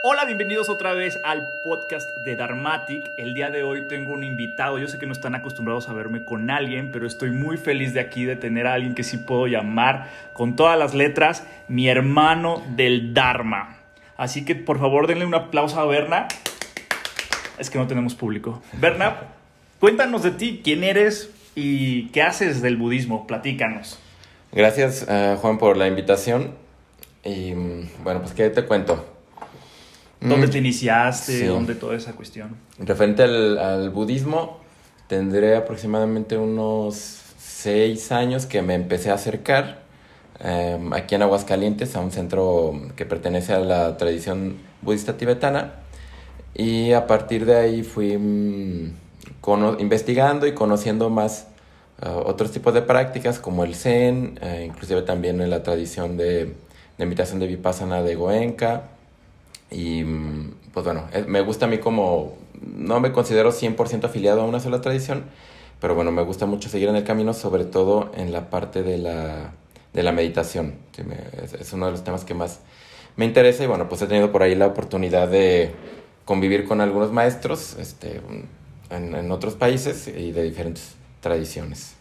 Hola, bienvenidos otra vez al podcast de Dharmatic. El día de hoy tengo un invitado. Yo sé que no están acostumbrados a verme con alguien, pero estoy muy feliz de aquí de tener a alguien que sí puedo llamar con todas las letras mi hermano del Dharma. Así que por favor denle un aplauso a Berna. Es que no tenemos público. Berna, cuéntanos de ti, quién eres y qué haces del budismo. Platícanos. Gracias, uh, Juan, por la invitación. Y mm, bueno, pues, ¿qué te cuento? ¿Dónde mm, te iniciaste? ¿Dónde toda esa cuestión? Referente al, al, budismo, tendré aproximadamente unos seis años que me empecé a acercar eh, aquí en Aguascalientes a un centro que pertenece a la tradición budista tibetana. Y a partir de ahí fui mm, investigando y conociendo más uh, otros tipos de prácticas como el Zen, uh, inclusive también en la tradición de, de meditación de Vipassana de Goenka y pues bueno, me gusta a mí como, no me considero 100% afiliado a una sola tradición, pero bueno, me gusta mucho seguir en el camino, sobre todo en la parte de la, de la meditación. es, uno de los temas que más me interesa y bueno, pues he tenido por ahí la oportunidad de convivir con algunos maestros este, en, en otros países y de diferentes tradiciones.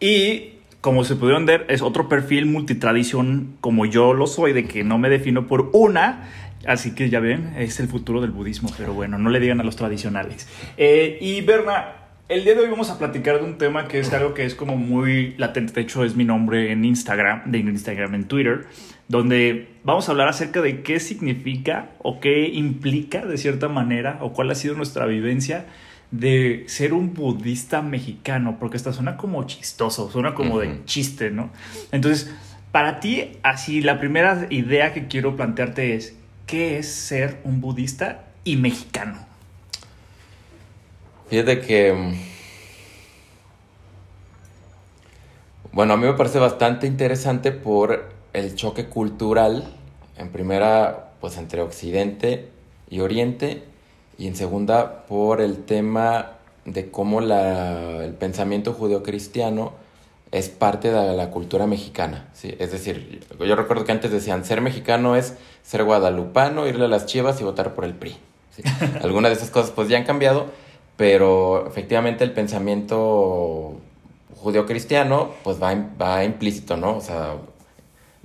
Y como se pudieron ver, es otro perfil multitradición como yo lo soy, de que no me defino por una, Así que ya ven, es el futuro del budismo, pero bueno, no le digan a los tradicionales. Eh, y Berna, el día de hoy vamos a platicar de un tema que es algo que es como muy latente, de hecho es mi nombre en Instagram, de Instagram, en Twitter, donde vamos a hablar acerca de qué significa o qué implica de cierta manera o cuál ha sido nuestra vivencia de ser un budista mexicano, porque esta suena como chistoso, suena como de chiste, ¿no? Entonces, para ti, así, la primera idea que quiero plantearte es, qué es ser un budista y mexicano. Fíjate que... Mm, bueno, a mí me parece bastante interesante por el choque cultural, en primera, pues entre Occidente y Oriente, y en segunda, por el tema de cómo la, el pensamiento judeocristiano es parte de la cultura mexicana. ¿sí? Es decir, yo recuerdo que antes decían, ser mexicano es ser guadalupano, irle a las chivas y votar por el PRI. ¿sí? Algunas de esas cosas pues ya han cambiado, pero efectivamente el pensamiento judío-cristiano pues va, va implícito, ¿no? O sea,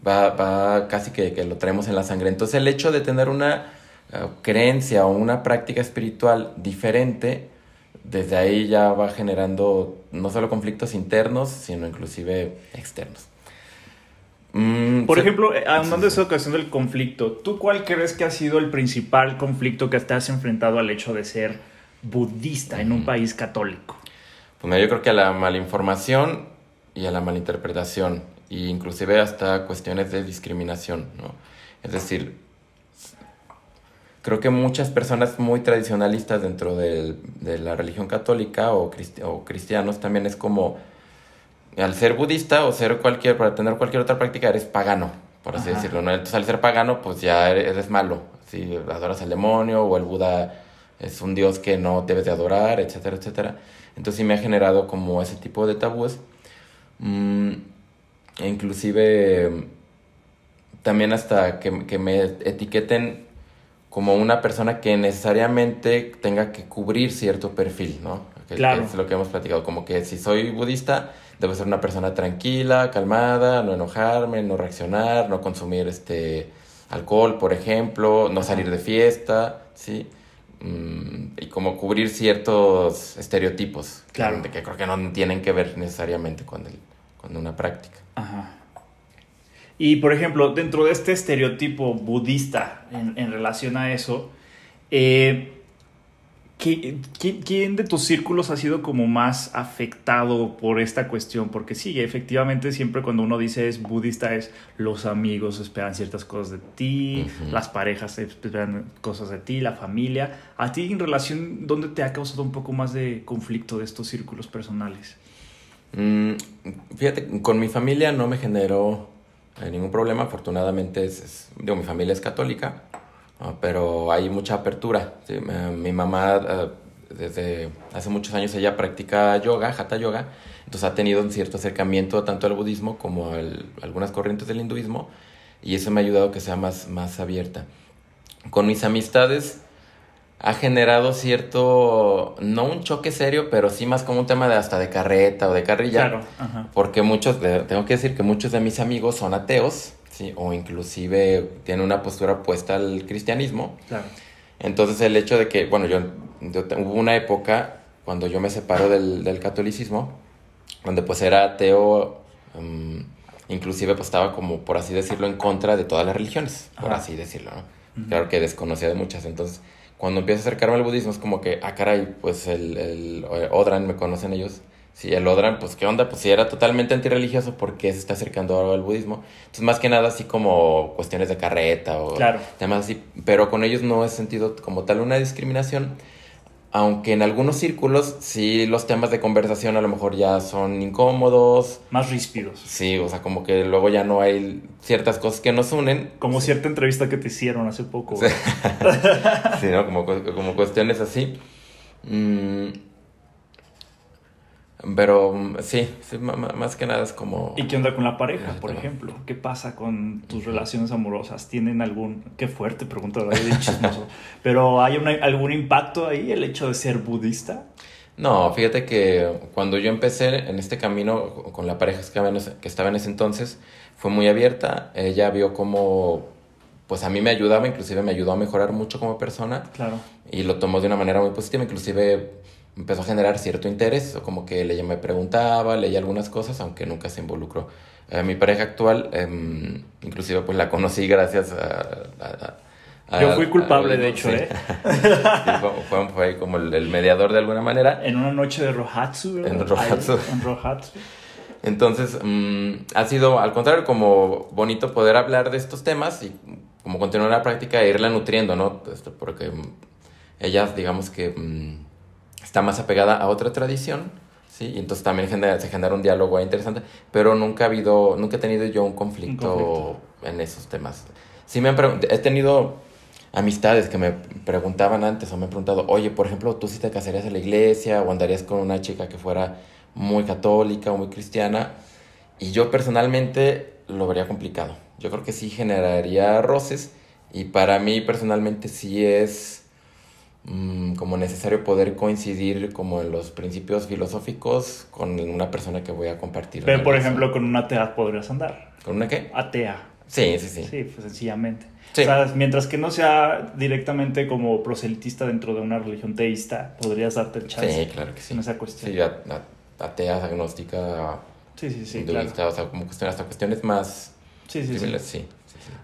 va, va casi que, que, lo traemos en la sangre. Entonces el hecho de tener una uh, creencia o una práctica espiritual diferente, desde ahí ya va generando no solo conflictos internos, sino inclusive externos. Mm, Por ejemplo, eh, hablando de esa ocasión del conflicto, ¿tú cuál crees que ha sido el principal conflicto que te has enfrentado al hecho de ser budista en un país católico? Pues yo creo que a la malinformación y a la malinterpretación, e inclusive hasta cuestiones de discriminación, ¿no? Es decir, creo que muchas personas muy tradicionalistas dentro de, la religión católica o, o, cristianos también es como, al ser budista o ser cualquier, para tener cualquier otra práctica, eres pagano, por así decirlo, ¿no? Entonces al ser pagano, pues ya eres, malo, si adoras al demonio o el Buda es un dios que no debes de adorar, etcétera, etcétera. Entonces sí me ha generado como ese tipo de tabúes. Mm, e inclusive también hasta que, que me etiqueten como una persona que necesariamente tenga que cubrir cierto perfil, ¿no? Que, claro. es lo que hemos platicado, como que si soy budista, debo ser una persona tranquila, calmada, no enojarme, no reaccionar, no consumir este alcohol, por ejemplo, no salir de fiesta, ¿sí? Mm, y como cubrir ciertos estereotipos, claro. que, que creo que no tienen que ver necesariamente con, el, con una práctica. Ajá. Y por ejemplo, dentro de este estereotipo budista en, relación a eso, eh, ¿quién, de tus círculos ha sido como más afectado por esta cuestión? Porque sí, efectivamente siempre cuando uno dice es budista es los amigos esperan ciertas cosas de ti, las parejas esperan cosas de ti, la familia. ¿A ti en relación, dónde te ha causado un poco más de conflicto de estos círculos personales? Mm, fíjate, con mi familia no me generó hay ningún problema. Afortunadamente, es, digo, mi familia es católica, pero hay mucha apertura. Mi mamá, eh, desde hace muchos años, ella practica yoga, hatha yoga, entonces ha tenido un cierto acercamiento tanto al budismo como a algunas corrientes del hinduismo, y eso me ha ayudado a que sea más, más abierta. con mis amistades ha generado cierto, no un choque serio, pero sí más como un tema de hasta de carreta o de carrilla. Claro, ajá. Porque muchos, de- tengo que decir que muchos de mis amigos son ateos, ¿sí? O inclusive tienen una postura opuesta al cristianismo. Claro. Entonces el hecho de que, bueno, yo, hubo una época cuando yo me separo del, del catolicismo, donde pues era ateo, mm, inclusive pues estaba como, por así decirlo, en contra de todas las religiones, por Ajá. así decirlo, ¿no? Claro que desconocía de muchas, entonces cuando empiezo a acercarme al budismo es como que, ah, caray, pues el, el Odran, me conocen ellos, sí, el Odran, pues qué onda, pues si era totalmente antirreligioso, ¿por qué se está acercando ahora al budismo? Entonces más que nada así como cuestiones de carreta o Claro. temas así, pero con ellos no he sentido como tal una discriminación, aunque en algunos círculos sí los temas de conversación a lo mejor ya son incómodos, Más ríspidos. sí, o sea, como que luego ya no hay ciertas cosas que nos unen, Como cierta entrevista que te hicieron hace poco. Sí. sí, ¿no? Como, como cuestiones así. Mm, pero mm, sí, sí, más que nada es como... ¿Y qué onda con la pareja, por tema. ejemplo? ¿Qué pasa con tus relaciones amorosas? ¿Tienen algún... Qué fuerte pregunta, chismoso. Pero ¿hay una- algún impacto ahí el hecho de ser budista? No, fíjate que cuando yo empecé en este camino con la pareja que estaba en ese, entonces, fue muy abierta. Ella vio como, pues a mí me ayudaba, inclusive me ayudó a mejorar mucho como persona Claro. y lo tomó de una manera muy positiva, inclusive empezó a generar cierto interés, o como que ella me preguntaba, leía algunas cosas, aunque nunca se involucró. Eh, mi pareja actual, em, inclusive pues la conocí gracias a... a- a- Yo fui culpable, a- de hecho, sí. ¿eh? Sí, fue, como el, el mediador de alguna manera. En una noche de Rohatsu, ¿verdad? En Rohatsu. En Rohatsu. Entonces, mm, ha sido, al contrario, como bonito poder hablar de estos temas y como continuar la práctica e irla nutriendo, ¿no? Porque mm, ella, digamos que mm, está más apegada a otra tradición, ¿sí? Y entonces también genera- se genera un diálogo ahí interesante, pero nunca ha habido, nunca he tenido yo un conflicto, conflicto. en esos temas. Sí me han he tenido amistades que me preguntaban antes o me han preguntado, oye, por ejemplo, ¿tú sí te casarías en la iglesia o andarías con una chica que fuera muy católica o muy cristiana? Y yo personalmente lo vería complicado. Yo creo que sí generaría roces y para mí personalmente sí es como necesario poder coincidir como en los principios filosóficos con una persona que voy a compartir. Pero, por relación. ejemplo, con una atea podrías andar. ¿Con una qué? Atea. Sí, sí, sí. Sí, pues sencillamente. Sí. O sea, mientras que no sea directamente como proselitista dentro de una religión teísta, podrías darte el chance Sí, claro que sí. en esa cuestión. Sí, a- a- atea, agnóstica, Sí, sí, sí, claro. o sea, como cuestiones, hasta cuestiones más Sí, sí. sí, sí.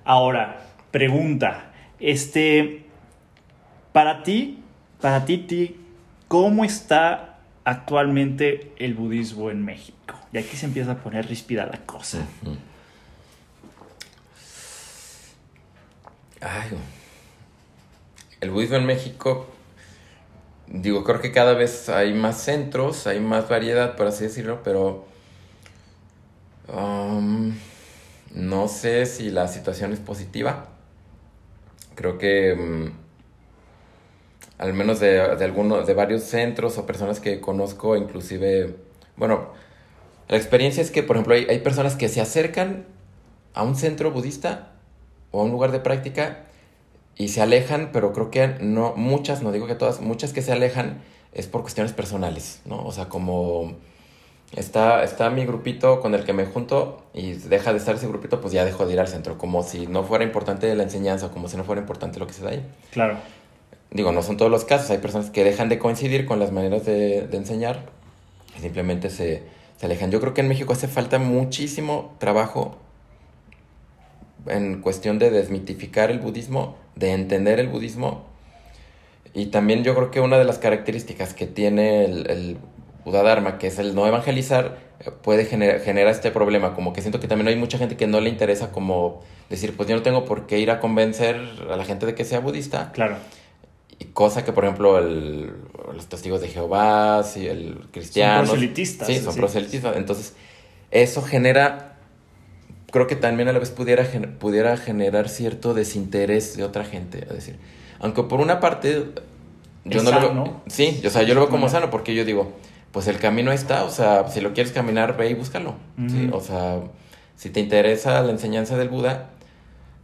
Ahora, pregunta. Este, para ti, para ti, ti, ¿cómo está actualmente el budismo en México? Y aquí se empieza a poner ríspida la cosa. Ay, el budismo en México, digo, creo que cada vez hay más centros, hay más variedad, por así decirlo, pero um, no sé si la situación es positiva. Creo que mm, al menos de, de algunos, de varios centros o personas que conozco, inclusive, bueno, la experiencia es que, por ejemplo, hay, hay personas que se acercan a un centro budista o a un lugar de práctica y se alejan, pero creo que no, muchas, no digo que todas, muchas que se alejan es por cuestiones personales, ¿no? O sea, como está, está mi grupito con el que me junto y deja de estar ese grupito, pues ya dejo de ir al centro, como si no fuera importante la enseñanza, como si no fuera importante lo que se da ahí. Claro. Digo, no son todos los casos, hay personas que dejan de coincidir con las maneras de, de enseñar y simplemente se, se alejan. Yo creo que en México hace falta muchísimo trabajo en cuestión de desmitificar el budismo, de entender el budismo. Y también yo creo que una de las características que tiene el, el Buda Dharma, que es el no evangelizar, puede generar este problema. Como que siento que también hay mucha gente que no le interesa como decir, pues yo no tengo por qué ir a convencer a la gente de que sea budista. Claro. Y cosa que, por ejemplo, el- los testigos de Jehová, sí, el cristiano. proselitistas, Sí, son sí. proselitistas. Entonces, eso genera, creo que también a la vez pudiera, pudiera generar cierto desinterés de otra gente. Es decir, aunque por una parte, yo Es no lo veo. sano. Sí, o sea, yo lo veo como sano porque yo digo, pues el camino está, o sea, si lo quieres caminar, ve y búscalo. O sea, si te interesa la enseñanza del Buda,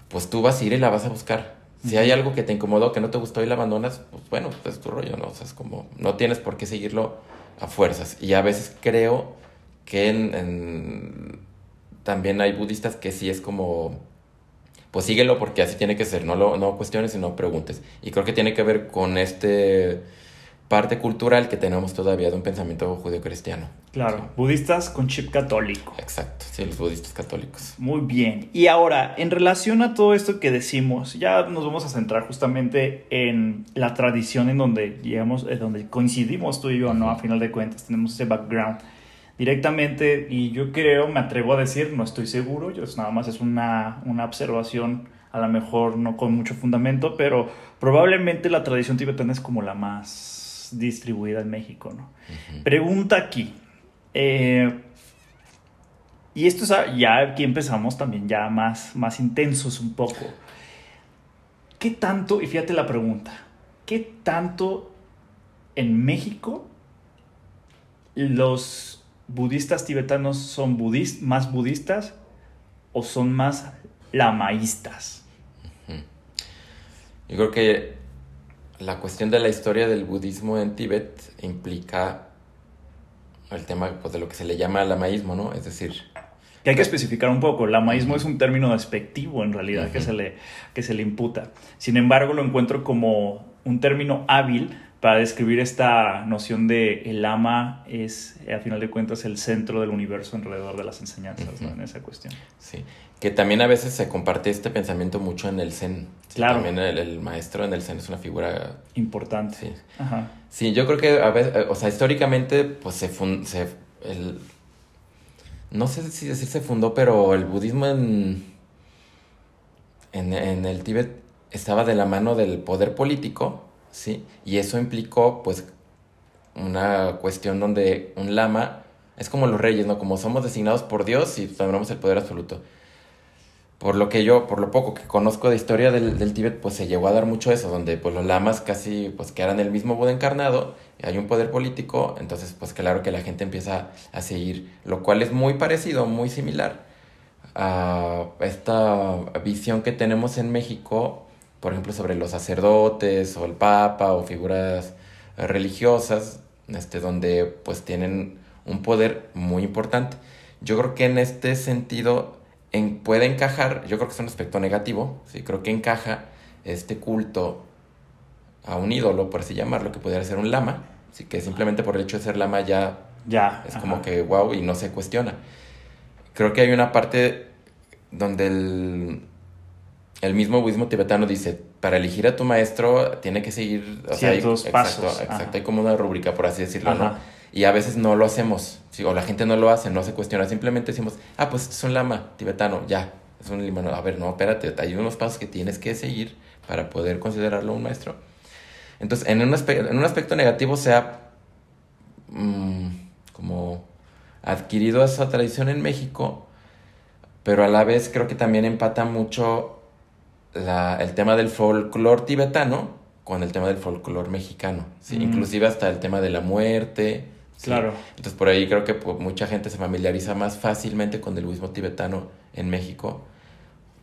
pues tú vas a ir y la vas a buscar. Si hay algo que te incomodó, que no te gustó y lo abandonas, pues bueno, pues es tu rollo, ¿no? O sea, es como, no tienes por qué seguirlo a fuerzas. Y a veces creo que en, también hay budistas que sí es como, pues síguelo porque así tiene que ser, no, lo, no cuestiones y no preguntes. Y creo que tiene que ver con este parte cultural que tenemos todavía de un pensamiento judío-cristiano. Claro, budistas con chip católico. Exacto, sí, los budistas católicos. Muy bien. Y ahora, en relación a todo esto que decimos, ya nos vamos a centrar justamente en la tradición en donde llegamos, en donde coincidimos tú y yo, ¿no? A final de cuentas, tenemos ese background directamente y yo creo, me atrevo a decir, no estoy seguro, yo nada más es una, una observación, a lo mejor no con mucho fundamento, pero probablemente la tradición tibetana es como la más distribuida en México, ¿no? Pregunta aquí. Eh, y esto es ya aquí empezamos también ya más, más intensos un poco. ¿Qué tanto, y fíjate la pregunta, qué tanto en México los budistas tibetanos son más budistas o son más lamaístas? Yo creo que la cuestión de la historia del budismo en Tíbet implica el tema pues, de lo que se le llama lamaísmo, ¿no? Es decir... Que hay que especificar un poco. Lamaísmo es un término despectivo en realidad que, se le, que se le imputa. Sin embargo, lo encuentro como un término hábil para describir esta noción de el ama es, a final de cuentas, el centro del universo alrededor de las enseñanzas, ¿no? En esa cuestión. Sí, que también a veces se comparte este pensamiento mucho en el Zen. Claro. También el, maestro en el Zen es una figura... Importante. Sí. Ajá. Sí, yo creo que a veces, o sea, históricamente, pues se... se el, no sé si decir se fundó, pero el budismo en, en, en el Tíbet estaba de la mano del poder político ¿sí? Y eso implicó, pues, una cuestión donde un lama es como los reyes, ¿no? Como somos designados por Dios y tendremos el poder absoluto. Por lo que yo, por lo poco que conozco de historia del, del Tíbet, pues se llegó a dar mucho eso, donde pues los lamas casi, pues eran el mismo Buda encarnado, y hay un poder político, entonces pues claro que la gente empieza a seguir, lo cual es muy parecido, muy similar a esta visión que tenemos en México por ejemplo, sobre los sacerdotes o el papa o figuras religiosas, este, donde pues tienen un poder muy importante. Yo creo que en este sentido en, puede encajar, yo creo que es un aspecto negativo, sí, creo que encaja este culto a un ídolo, por así llamarlo, que pudiera ser un lama, así que simplemente por el hecho de ser lama ya, ya es como que wow y no se cuestiona. Creo que hay una parte donde el, el mismo budismo tibetano dice, para elegir a tu maestro tiene que seguir ciertos pasos. Exacto, exacto hay como una rúbrica, por así decirlo, ¿no? Y a veces no lo hacemos, o la gente no lo hace, no se cuestiona, simplemente decimos, ah, pues es un lama tibetano, ya, es un limano. A ver, no, espérate, hay unos pasos que tienes que seguir para poder considerarlo un maestro. Entonces, en un, aspecto, en un aspecto negativo se ha mm, como adquirido esa tradición en México, pero a la vez creo que también empata mucho el tema del folclore tibetano con el tema del folclore mexicano, ¿sí? Mm. inclusive hasta el tema de la muerte. Claro. Entonces por ahí creo que pues, mucha gente se familiariza más fácilmente con el budismo tibetano en México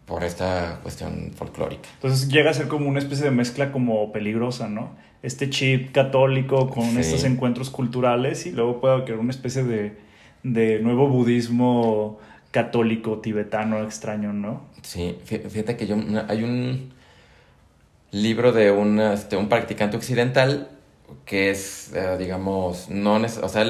por esta cuestión folclórica. Entonces llega a ser como una especie de mezcla como peligrosa, ¿no? Este chip católico con estos encuentros culturales y luego puede crear una especie de, de nuevo budismo católico tibetano extraño, ¿no? Sí, fíjate que yo, hay un libro de un, este, un practicante occidental que es, eh, digamos, no o sea,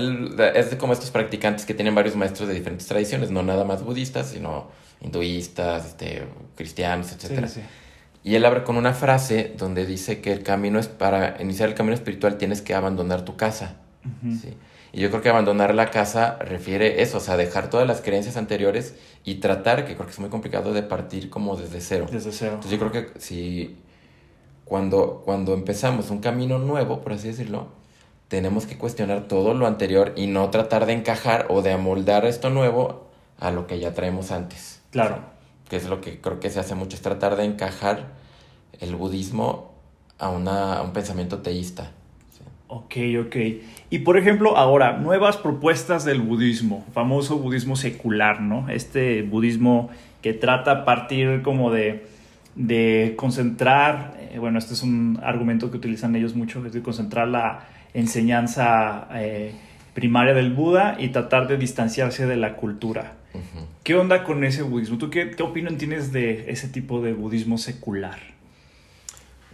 es de como estos practicantes que tienen varios maestros de diferentes tradiciones, no nada más budistas, sino hinduistas, este, cristianos, etc. Y él abre con una frase donde dice que el camino es para iniciar el camino espiritual tienes que abandonar tu casa. ¿sí? Y yo creo que abandonar la casa refiere eso, o sea, dejar todas las creencias anteriores y tratar, que creo que es muy complicado, de partir como desde cero. Desde cero. Entonces yo creo que si cuando, cuando empezamos un camino nuevo, por así decirlo, tenemos que cuestionar todo lo anterior y no tratar de encajar o de amoldar esto nuevo a lo que ya traemos antes. Claro. Que es lo que creo que se hace mucho, es tratar de encajar el budismo a, una, a un pensamiento teísta. Ok, ok. Y por ejemplo, ahora, nuevas propuestas del budismo, famoso budismo secular, ¿no? Este budismo que trata a partir como de de concentrar, eh, bueno, este es un argumento que utilizan ellos mucho, es de concentrar la enseñanza eh, primaria del Buda y tratar de distanciarse de la cultura. ¿Qué onda con ese budismo? ¿Tú qué, qué opinión tienes de ese tipo de budismo secular?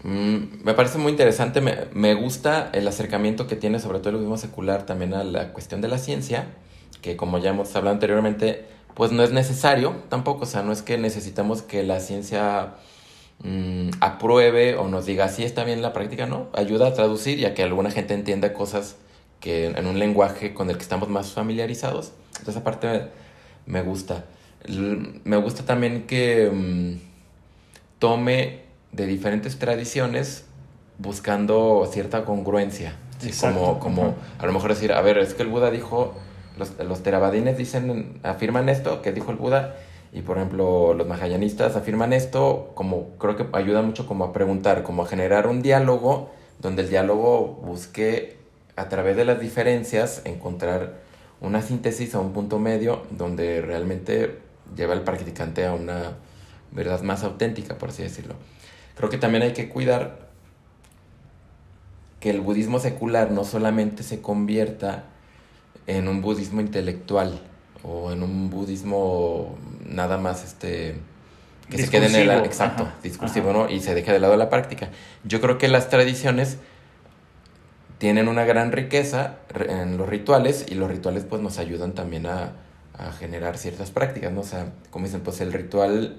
Mm, me parece muy interesante, me, me, gusta el acercamiento que tiene sobre todo el budismo secular también a la cuestión de la ciencia, que como ya hemos hablado anteriormente, pues no es necesario tampoco, o sea, no es que necesitamos que la ciencia mm, apruebe o nos diga si está bien la práctica, no, ayuda a traducir y a que alguna gente entienda cosas que en un lenguaje con el que estamos más familiarizados. Entonces, aparte me gusta. Me gusta también que mm, tome de diferentes tradiciones buscando cierta congruencia. Como, como a lo mejor decir, a ver, es que el Buda dijo, los, los terabadines dicen, afirman esto que dijo el Buda, y por ejemplo los mahayanistas afirman esto, como creo que ayuda mucho como a preguntar, como a generar un diálogo, donde el diálogo busque a través de las diferencias encontrar una síntesis a un punto medio donde realmente lleva al practicante a una verdad más auténtica, por así decirlo. Creo que también hay que cuidar que el budismo secular no solamente se convierta en un budismo intelectual o en un budismo nada más este que se quede en el exacto discursivo no y se deje de lado la práctica. Yo creo que las tradiciones tienen una gran riqueza en los rituales y los rituales pues nos ayudan también a, a generar ciertas prácticas, ¿no? O sea, como dicen, pues el ritual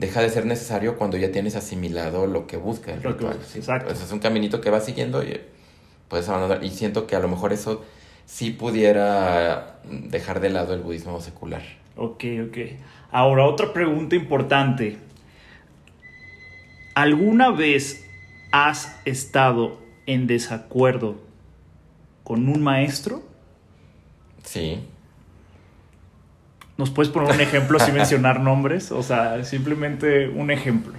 deja de ser necesario cuando ya tienes asimilado lo que busca el ritual. exacto. Pues es un caminito que va siguiendo y puedes abandonar. Y siento que a lo mejor eso sí pudiera dejar de lado el budismo secular. Ok, ok. Ahora, otra pregunta importante. ¿Alguna vez has estado en desacuerdo con un maestro? Sí. ¿Nos puedes poner un ejemplo sin mencionar nombres? O sea, simplemente un ejemplo.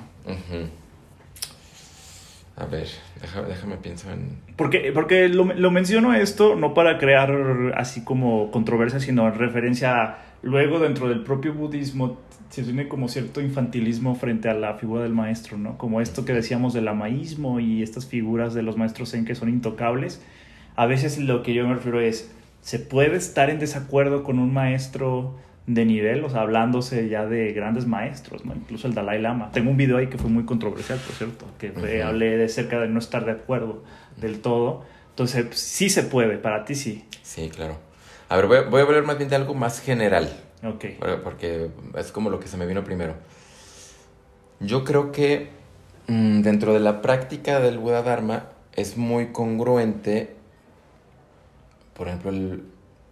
A ver, déjame, déjame pensar en... Porque, porque lo, lo, menciono esto no para crear así como controversia, sino en referencia a luego dentro del propio budismo se tiene como cierto infantilismo frente a la figura del maestro, ¿no? Como esto que decíamos del amaísmo y estas figuras de los maestros en que son intocables. A veces lo que yo me refiero es, ¿se puede estar en desacuerdo con un maestro de nivel? O sea, hablándose ya de grandes maestros, ¿no? Incluso el Dalai Lama. Tengo un video ahí que fue muy controversial, por cierto, que hablé de cerca de no estar de acuerdo del todo. Entonces, sí se puede, para ti sí. Sí, claro. A ver, voy, voy a hablar más bien de algo más general. Ok. Porque es como lo que se me vino primero. Yo creo que mm, dentro de la práctica del Buda Dharma es muy congruente, por ejemplo,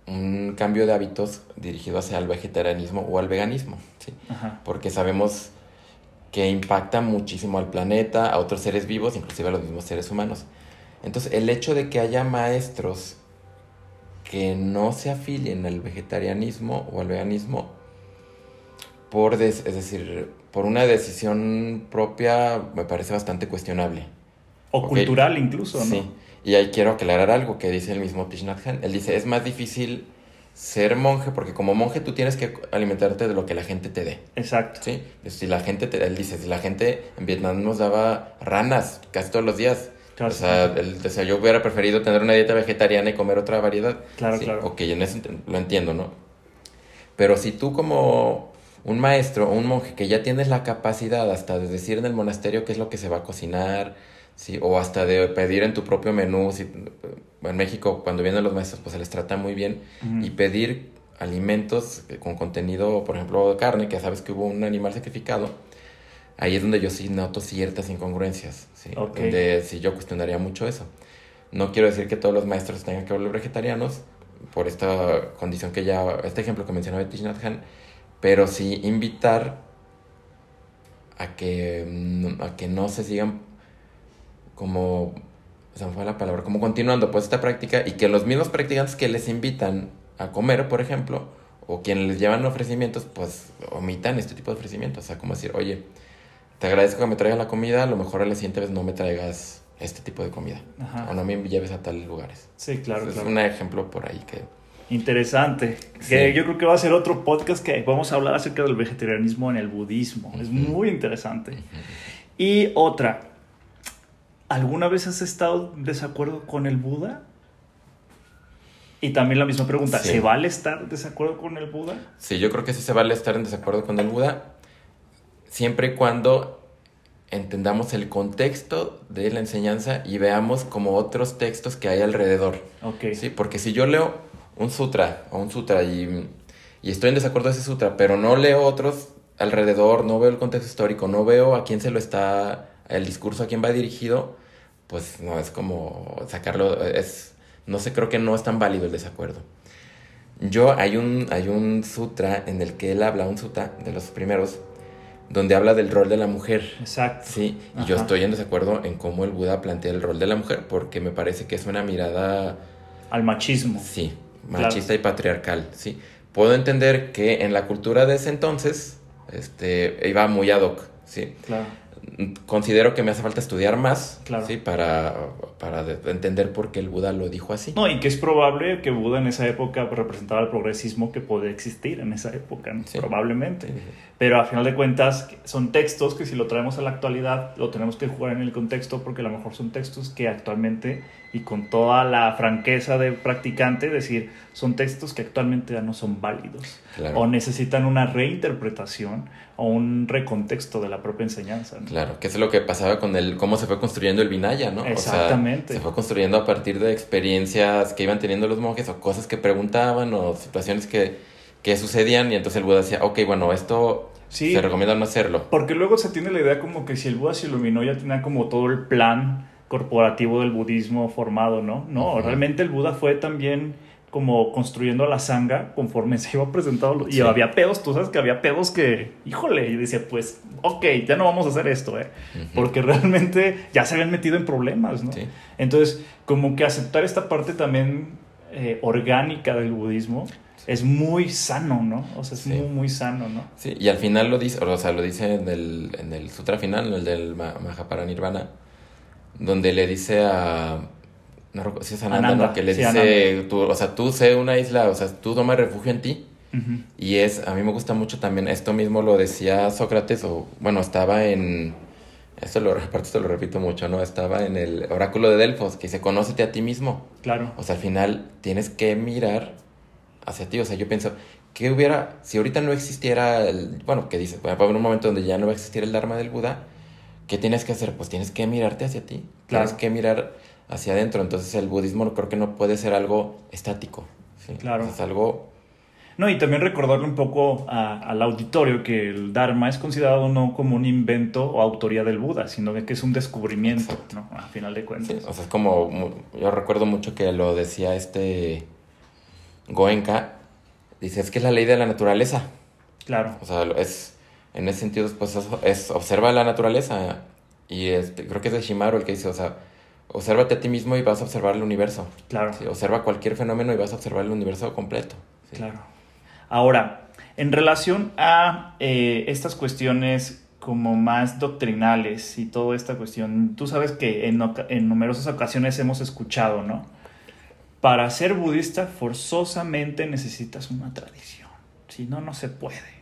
un cambio de hábitos dirigido hacia el vegetarianismo o al veganismo, ¿sí? Porque sabemos que impacta muchísimo al planeta, a otros seres vivos, inclusive a los mismos seres humanos. Entonces, el hecho de que haya maestros que no se afilien al vegetarianismo o al veganismo por, es decir, por una decisión propia me parece bastante cuestionable. O cultural incluso, ¿no? Sí. Y ahí quiero aclarar algo que dice el mismo Thich Él dice, es más difícil ser monje porque como monje tú tienes que alimentarte de lo que la gente te dé. Exacto. Sí. Si la gente, te, él dice, si la gente en Vietnam nos daba ranas casi todos los días o sea, yo hubiera preferido tener una dieta vegetariana y comer otra variedad. Claro, claro. Ok, en eso lo entiendo, ¿no? Pero si tú como un maestro o un monje que ya tienes la capacidad hasta de decir en el monasterio qué es lo que se va a cocinar, ¿sí? o hasta de pedir en tu propio menú, si, en México cuando vienen los maestros pues se les trata muy bien, y pedir alimentos con contenido, por ejemplo, de carne, que sabes que hubo un animal sacrificado, ahí es donde yo sí noto ciertas incongruencias, ¿sí? donde sí yo cuestionaría mucho eso. No quiero decir que todos los maestros tengan que volver vegetarianos, por esta condición que ya, este ejemplo que mencionó Thich Nhat pero sí invitar a que, mm, a que no se sigan como, o sea, fue la palabra, como continuando pues esta práctica y que los mismos practicantes que les invitan a comer, por ejemplo, o quienes les llevan ofrecimientos, pues omitan este tipo de ofrecimientos, o sea, como decir, oye, te agradezco que me traigas la comida, a lo mejor a la siguiente vez no me traigas este tipo de comida. O no me lleves a tales lugares. Sí, claro. Es un ejemplo por ahí que... Interesante. Sí. Que yo creo que va a ser otro podcast que vamos a hablar acerca del vegetarianismo en el budismo. Es muy interesante. Y otra, ¿alguna vez has estado en desacuerdo con el Buda? Y también la misma pregunta, Sí. ¿se vale estar en desacuerdo con el Buda? Sí, yo creo que sí se vale estar en desacuerdo con el Buda, siempre y cuando entendamos el contexto de la enseñanza y veamos como otros textos que hay alrededor. Ok. Sí, porque si yo leo un sutra o un sutra y, y estoy en desacuerdo de ese sutra, pero no leo otros alrededor, no veo el contexto histórico, no veo a quién se lo está, el discurso a quién va dirigido, pues no, es como sacarlo, es, no sé, creo que no es tan válido el desacuerdo. Yo, hay un, hay un sutra en el que él habla, un sutra de los primeros, donde habla del rol de la mujer. Exacto. Sí, y yo estoy en desacuerdo en cómo el Buda plantea el rol de la mujer, porque me parece que es una mirada Al machismo. Sí, Claro. machista y patriarcal, sí. Puedo entender que en la cultura de ese entonces, este, iba muy ad hoc, sí. Claro. Considero que me hace falta estudiar más, Claro. sí, para, para de- entender por qué el Buda lo dijo así. No, y que es probable que Buda en esa época representaba el progresismo que podía existir en esa época, ¿no? Sí. probablemente. Pero a final de cuentas son textos que si lo traemos a la actualidad lo tenemos que jugar en el contexto porque a lo mejor son textos que actualmente y con toda la franqueza de practicante decir son textos que actualmente ya no son válidos Claro. o necesitan una reinterpretación o un recontexto de la propia enseñanza. ¿no? Claro, que es lo que pasaba con el, cómo se fue construyendo el Vinaya, ¿no? O sea, Exactamente. se fue construyendo a partir de experiencias que iban teniendo los monjes o cosas que preguntaban o situaciones que, que sucedían y entonces el Buda decía, ok, bueno, esto Sí. se recomienda no hacerlo. Porque luego se tiene la idea como que si el Buda se iluminó ya tenía como todo el plan corporativo del budismo formado, ¿no? No, realmente el Buda fue también como construyendo la sangha conforme se iba presentando. Y Sí. había pedos, tú sabes que había pedos que, híjole, y decía, pues, ok, ya no vamos a hacer esto, ¿eh? Porque realmente ya se habían metido en problemas, ¿no? Sí. Entonces, como que aceptar esta parte también eh, orgánica del budismo es muy sano, ¿no? O sea, es Sí. muy, muy sano, ¿no? Sí, y al final lo dice, o sea, lo dice en el, en el sutra final, en el del Ma- Mahaparanirvana, donde le dice a... No recuerdo si es Ananda, Ananda, ¿no? Que le sí, dice, tú, o sea, tú sé una isla, o sea, tú toma refugio en ti. Y es, a mí me gusta mucho también, esto mismo lo decía Sócrates, o bueno, estaba en, esto lo, aparte esto lo repito mucho, ¿no? Estaba en el oráculo de Delfos, que dice, conócete a ti mismo. Claro. O sea, al final tienes que mirar hacia ti. O sea, yo pienso, ¿qué hubiera, si ahorita no existiera el, bueno, ¿qué dices? Va a haber un momento donde ya no va a existir el Dharma del Buda. ¿Qué tienes que hacer? Pues tienes que mirarte hacia ti. Claro. Tienes que mirar hacia adentro. Entonces el budismo creo que no puede ser algo estático. ¿sí? Claro. Es algo... No, y también recordarle un poco a- al auditorio que el Dharma es considerado no como un invento o autoría del Buda, sino que es un descubrimiento. ¿no? A final de cuentas. sí, o sea, es como... Yo recuerdo mucho que lo decía este... Goenka. Dice, es que es la ley de la naturaleza. Claro, O sea, es, en ese sentido, pues es, es observa la naturaleza. Y este, creo que es de Shimaru el que dice, o sea, obsérvate a ti mismo y vas a observar el universo. claro, Sí, observa cualquier fenómeno y vas a observar el universo completo. Sí. claro. Ahora, en relación a eh, estas cuestiones como más doctrinales y toda esta cuestión, tú sabes que en, en numerosas ocasiones hemos escuchado, ¿no? Para ser budista forzosamente necesitas una tradición, si no, no se puede.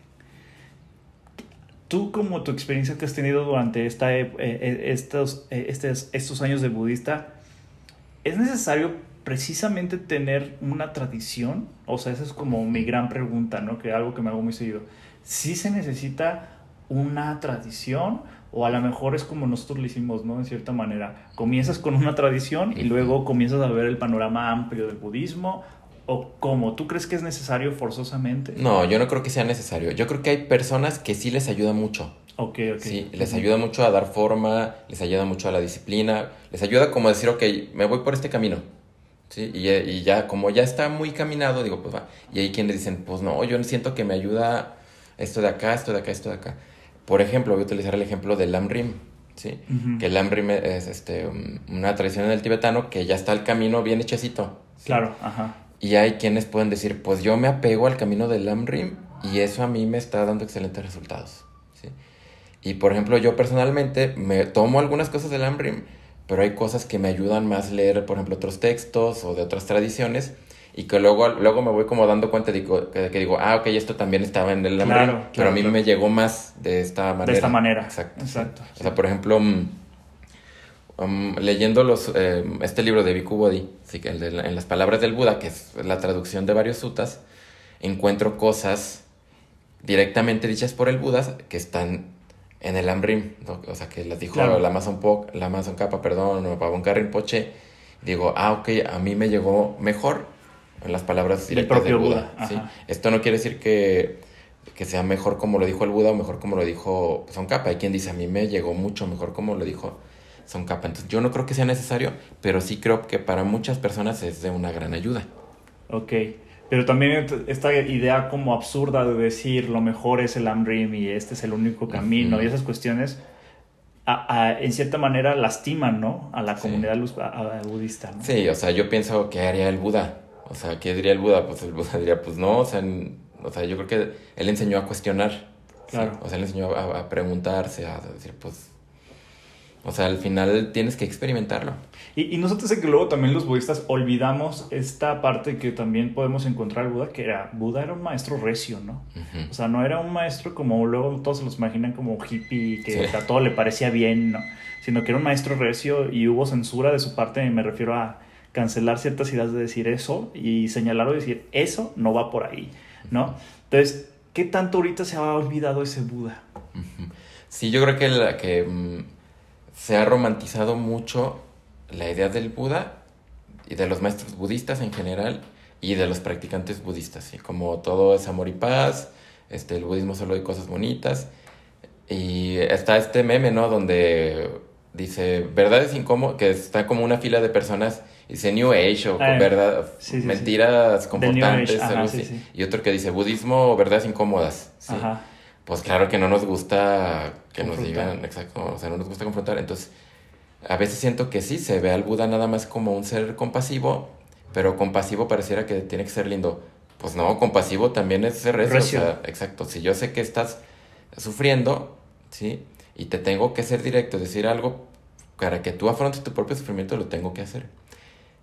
Tú como tu experiencia que has tenido durante esta, eh, eh, estos, eh, estos años de budista, ¿es necesario precisamente tener una tradición? O sea, esa es como mi gran pregunta, ¿no? Que algo que me hago muy seguido. ¿Sí se necesita una tradición? O a lo mejor es como nosotros lo hicimos, ¿no? En cierta manera. Comienzas con una tradición y luego comienzas a ver el panorama amplio del budismo. ¿O cómo? ¿Tú crees que es necesario forzosamente? No, yo no creo que sea necesario. Yo creo que hay personas que sí les ayuda mucho. Ok, ok. Sí, les ayuda mucho a dar forma, les ayuda mucho a la disciplina, les ayuda como a decir, ok, me voy por este camino. Sí, y, y ya, como ya está muy caminado, digo, pues va. Y hay quienes dicen, pues no, yo siento que me ayuda esto de acá, esto de acá, esto de acá. Por ejemplo, voy a utilizar el ejemplo del Lamrim, ¿sí? Que el Lamrim es este, una tradición en el tibetano que ya está el camino bien hechecito. ¿sí? Claro, ajá. Y hay quienes pueden decir, pues yo me apego al camino del Lamrim y eso a mí me está dando excelentes resultados. ¿sí? Y por ejemplo, yo personalmente me tomo algunas cosas del Lamrim, pero hay cosas que me ayudan más leer, por ejemplo, otros textos o de otras tradiciones y que luego, luego me voy como dando cuenta de que, que digo, ah, ok, esto también estaba en el hambre, Claro, pero a mí claro, me llegó más de esta manera. De esta manera. Exacto. sí. Exacto, O sea, por ejemplo, mm, um, leyendo los, eh, este libro de Bhikkhu Bodhi, sí, que el de en las palabras del Buda, que es la traducción de varios sutas, encuentro cosas directamente dichas por el Buda que están en el Amrim, ¿no? o sea, que las dijo Claro. la Amazon Pok, la Amazon Kappa, perdón, o Pavon Rinpoche. Digo, ah, ok, a mí me llegó mejor en las palabras directas del Buda. Buda, ¿sí? ajá. Esto no quiere decir que, que sea mejor como lo dijo el Buda o mejor como lo dijo Son Kappa. Hay quien dice, a mí me llegó mucho mejor como lo dijo Son Kappa. Entonces, yo no creo que sea necesario, pero sí creo que para muchas personas es de una gran ayuda. Ok. Pero también esta idea como absurda de decir lo mejor es el Amrim y este es el único camino Ujú. y esas cuestiones, a- a- en cierta manera lastiman, ¿no? A la Sí. comunidad luz- a- budista, ¿no? Sí, o sea, yo pienso que haría el Buda. O sea, ¿qué diría el Buda? Pues el Buda diría, pues no, o sea, n- o sea yo creo que él enseñó a cuestionar. ¿sí? Claro. O sea, él enseñó a, a preguntarse, a decir, pues... O sea, al final tienes que experimentarlo. Y, y nosotros sé que luego también los budistas olvidamos esta parte que también podemos encontrar Buda, que era, Buda era un maestro recio, ¿no? O sea, no era un maestro como luego todos se los imaginan como hippie, que Sí. a todo le parecía bien, ¿no? Sino que era un maestro recio y hubo censura de su parte, y me refiero a cancelar ciertas ideas de decir eso y señalar o decir, eso no va por ahí, ¿no? Entonces, ¿qué tanto ahorita se ha olvidado ese Buda? Sí, yo creo que, la, que mm, se ha romantizado mucho la idea del Buda y de los maestros budistas en general y de los practicantes budistas, ¿sí? como todo es amor y paz, este, el budismo solo hay cosas bonitas y está este meme, ¿no? Donde dice verdades incómodas, que está como una fila de personas y dice New Age o Ah, verdad, sí, sí, sí. mentiras Age, confortantes, ajá, algo sí, así. sí. y otro que dice budismo o verdades incómodas. ¿sí? Ajá. Pues claro que no nos gusta que nos digan, exacto, o sea, no nos gusta confrontar. Entonces, a veces siento que sí, se ve al Buda nada más como un ser compasivo, pero compasivo pareciera que tiene que ser lindo. Pues no, compasivo también es ser recio. Recio. O sea, exacto, si yo sé que estás sufriendo, ¿sí? Y te tengo que ser directo, decir algo para que tú afrontes tu propio sufrimiento, lo tengo que hacer.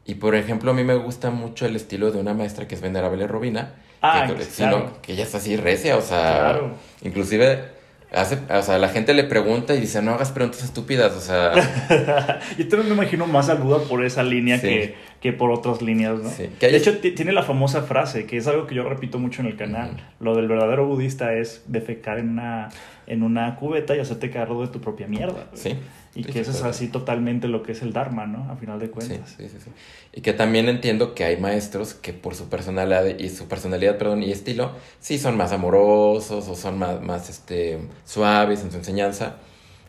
Y por ejemplo, a mí me gusta mucho el estilo de una maestra que es Venerable Robina, Ah, que, sí, claro. que ella es así recia, o sea, Claro. inclusive hace, o sea, la gente le pregunta y dice, no hagas preguntas estúpidas, o sea, Yo también me imagino más al Buda por esa línea Sí. que, que por otras líneas, ¿no? Sí. Que hay- De hecho, ti- tiene la famosa frase, que es algo que yo repito mucho en el canal. Lo del verdadero budista es defecar en una, en una cubeta y hacerte cargo de tu propia mierda. sí. Y Sí, que eso es así totalmente lo que es el Dharma, ¿no? A final de cuentas. sí, sí, sí. Y que también entiendo que hay maestros que por su personalidad y su personalidad, perdón, y estilo, sí son más amorosos o son más, más este, suaves en su enseñanza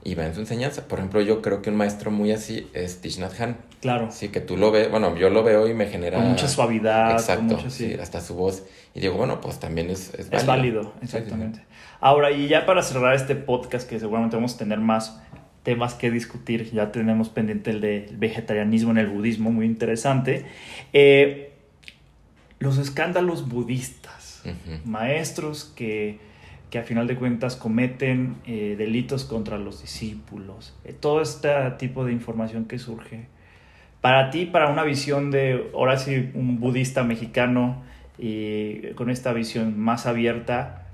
y va en su enseñanza. Por ejemplo, yo creo que un maestro muy así es Thich Nhat Hanh. Claro. Sí, que tú lo ves, bueno, yo lo veo y me genera... Con mucha suavidad. Exacto, sí. sí, hasta su voz. Y digo, bueno, pues también es, es válido. Es válido, Sí, sí, sí. exactamente. Ahora, y ya para cerrar este podcast, que seguramente vamos a tener más temas que discutir, ya tenemos pendiente el del vegetarianismo en el budismo, muy interesante. Eh, los escándalos budistas, maestros que, que a final de cuentas cometen eh, delitos contra los discípulos, eh, todo este tipo de información que surge. Para ti, para una visión de, ahora sí, un budista mexicano y con esta visión más abierta,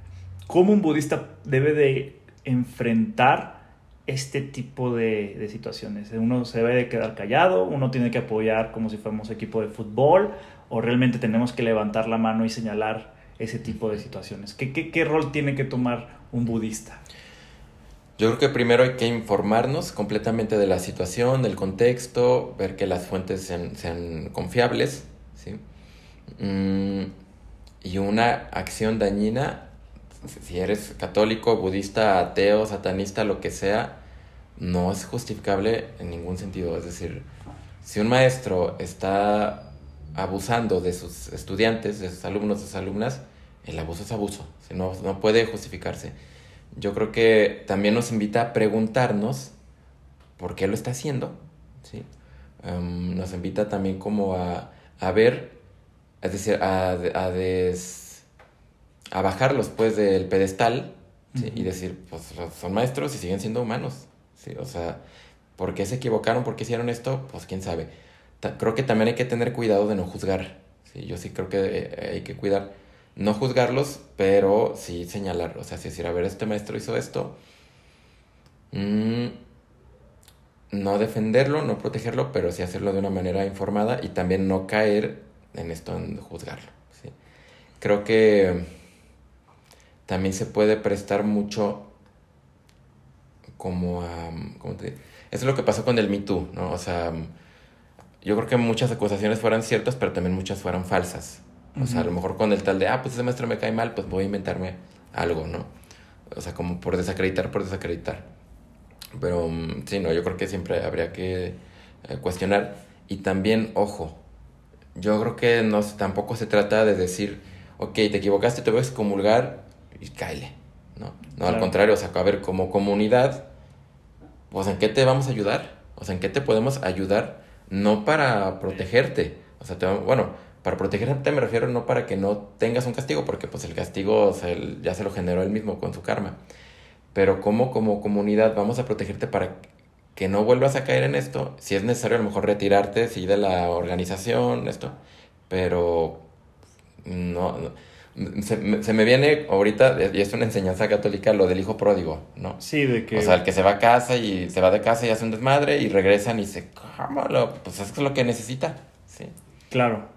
¿cómo un budista debe de enfrentar este tipo de, de situaciones? Uno se debe de quedar callado, uno tiene que apoyar como si fuéramos equipo de fútbol, o realmente tenemos que levantar la mano y señalar ese tipo de situaciones. ¿Qué, qué, qué rol tiene que tomar un budista? Yo creo que primero hay que informarnos completamente de la situación, del contexto, ver que las fuentes sean, sean confiables, ¿sí? Mm, y una acción dañina, si eres católico, budista, ateo, satanista, lo que sea, no es justificable en ningún sentido. Es decir, si un maestro está abusando de sus estudiantes, de sus alumnos, de sus alumnas, el abuso es abuso, no, no puede justificarse. Yo creo que también nos invita a preguntarnos por qué lo está haciendo, ¿sí? Em, nos invita también como a, a ver, es decir, a, a, des- a bajarlos pues del pedestal ¿sí? Ujú. y decir, pues son maestros y siguen siendo humanos, ¿sí? O sea, ¿por qué se equivocaron? ¿Por qué hicieron esto? Pues quién sabe. Ta- creo que también hay que tener cuidado de no juzgar, ¿sí? Yo sí creo que eh, hay que cuidar, no juzgarlos, pero sí señalar, o sea, si decir, a ver, este maestro hizo esto, mm, no defenderlo, no protegerlo, pero sí hacerlo de una manera informada y también no caer en esto, en juzgarlo. ¿sí? Creo que también se puede prestar mucho como a... ¿cómo te Eso es lo que pasó con el Me Too, ¿no? O sea, yo creo que muchas acusaciones fueran ciertas, pero también muchas fueran falsas. O sea, a lo mejor con el tal de, ah, pues ese maestro me cae mal, pues voy a inventarme algo, ¿no? O sea, como por desacreditar, por desacreditar. Pero mm, sí, no, yo creo que siempre habría que eh, cuestionar. Y también, ojo, yo creo que no, tampoco se trata de decir, ok, te equivocaste, te voy a excomulgar y cáele. No, no al contrario, o sea, a ver, como comunidad, pues en qué te vamos a ayudar? O sea, en qué te podemos ayudar, no para protegerte. O sea, te, bueno, para protegerte me refiero no para que no tengas un castigo, porque pues el castigo ya se lo generó él mismo con su karma. Pero como como comunidad vamos a protegerte para que no vuelvas a caer en esto. Si es necesario a lo mejor retirarte, sí, de la organización, esto. Pero no, se, me viene ahorita, y es una enseñanza católica, lo del hijo pródigo, ¿no? Sí, de que... O sea, el que se va a casa y se va de casa y hace un desmadre y regresan y se... Pues es lo que necesita, sí. Claro.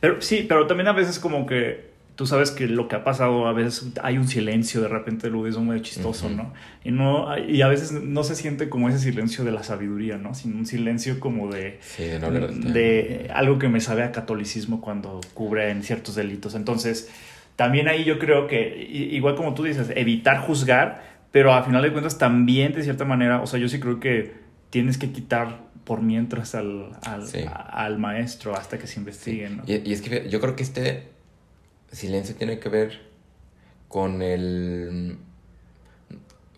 Pero sí, pero también a veces como que tú sabes que lo que ha pasado a veces hay un silencio de repente del budismo muy chistoso, ¿no? Y no y a veces no se siente como ese silencio de la sabiduría, ¿no? Sino un silencio como de sí, de, no de algo que me sabe a catolicismo cuando cubre en ciertos delitos. Entonces, también ahí yo creo que igual como tú dices, evitar juzgar, pero a final de cuentas también de cierta manera, o sea, yo sí creo que tienes que quitar por mientras al, al, maestro hasta que se investiguen. ¿no? Y, es que yo creo que este silencio tiene que ver con el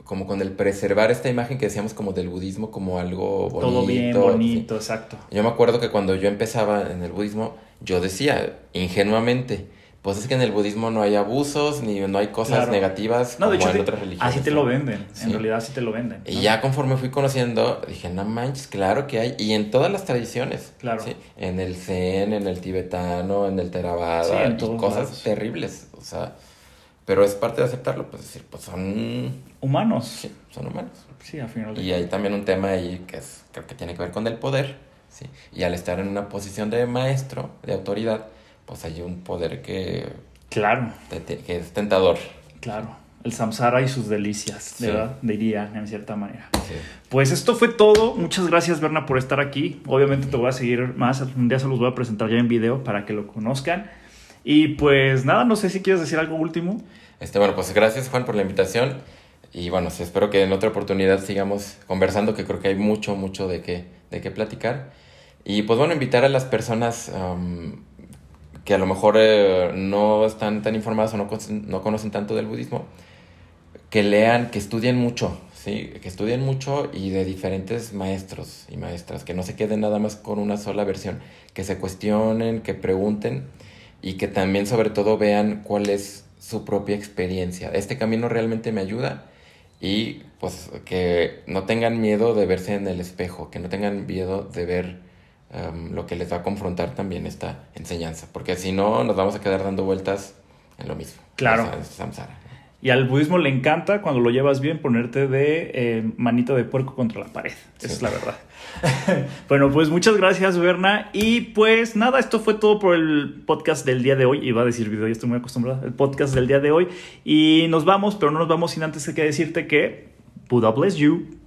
como con el preservar esta imagen que decíamos como del budismo como algo bonito. Todo bien, bonito, exacto. Yo me acuerdo que cuando yo empezaba en el budismo, yo decía ingenuamente, pues es que en el budismo no hay abusos ni no hay cosas negativas no, como de hecho, en otras religiones. Así te lo venden, en realidad así te lo venden. Y ya conforme fui conociendo, dije, no manches, claro que hay. Y en todas las tradiciones. Claro. En el zen, en el tibetano, en el theravada, en y cosas terribles. O sea, pero es parte de aceptarlo, pues decir, pues son... Humanos. Sí, son humanos. Sí, al final. Y hay también un tema ahí que es, creo que tiene que ver con el poder, ¿sí? Y al estar en una posición de maestro, de autoridad, pues hay un poder que... Claro. que es tentador. Claro. El samsara y sus delicias, ¿verdad? Diría, en cierta manera. Pues esto fue todo. Muchas gracias, Berna, por estar aquí. Obviamente te voy a seguir más. Un día se los voy a presentar ya en video para que lo conozcan. Y pues nada, no sé si quieres decir algo último. Este, bueno, pues gracias, Juan, por la invitación. Y bueno, espero que en otra oportunidad sigamos conversando, que creo que hay mucho, mucho de qué, de qué platicar. Y pues bueno, invitar a las personas que a lo mejor eh, no están tan informadas o no, no, conocen tanto del budismo, que lean, que estudien mucho, ¿sí? que estudien mucho y de diferentes maestros y maestras, que no se queden nada más con una sola versión, que se cuestionen, que pregunten y que también sobre todo vean cuál es su propia experiencia. Este camino realmente me ayuda y pues que no tengan miedo de verse en el espejo, que no tengan miedo de ver Em, lo que les va a confrontar también esta enseñanza, porque si no nos vamos a quedar dando vueltas en lo mismo. Claro. Y al budismo le encanta cuando lo llevas bien ponerte de eh, manito de puerco contra la pared. Esa es la verdad. bueno, pues muchas gracias, Berna. Y pues nada, esto fue todo por el podcast del día de hoy. Iba a decir video, ya estoy muy acostumbrado. El podcast del día de hoy. Y nos vamos, pero no nos vamos sin antes que decirte que Buddha bless you.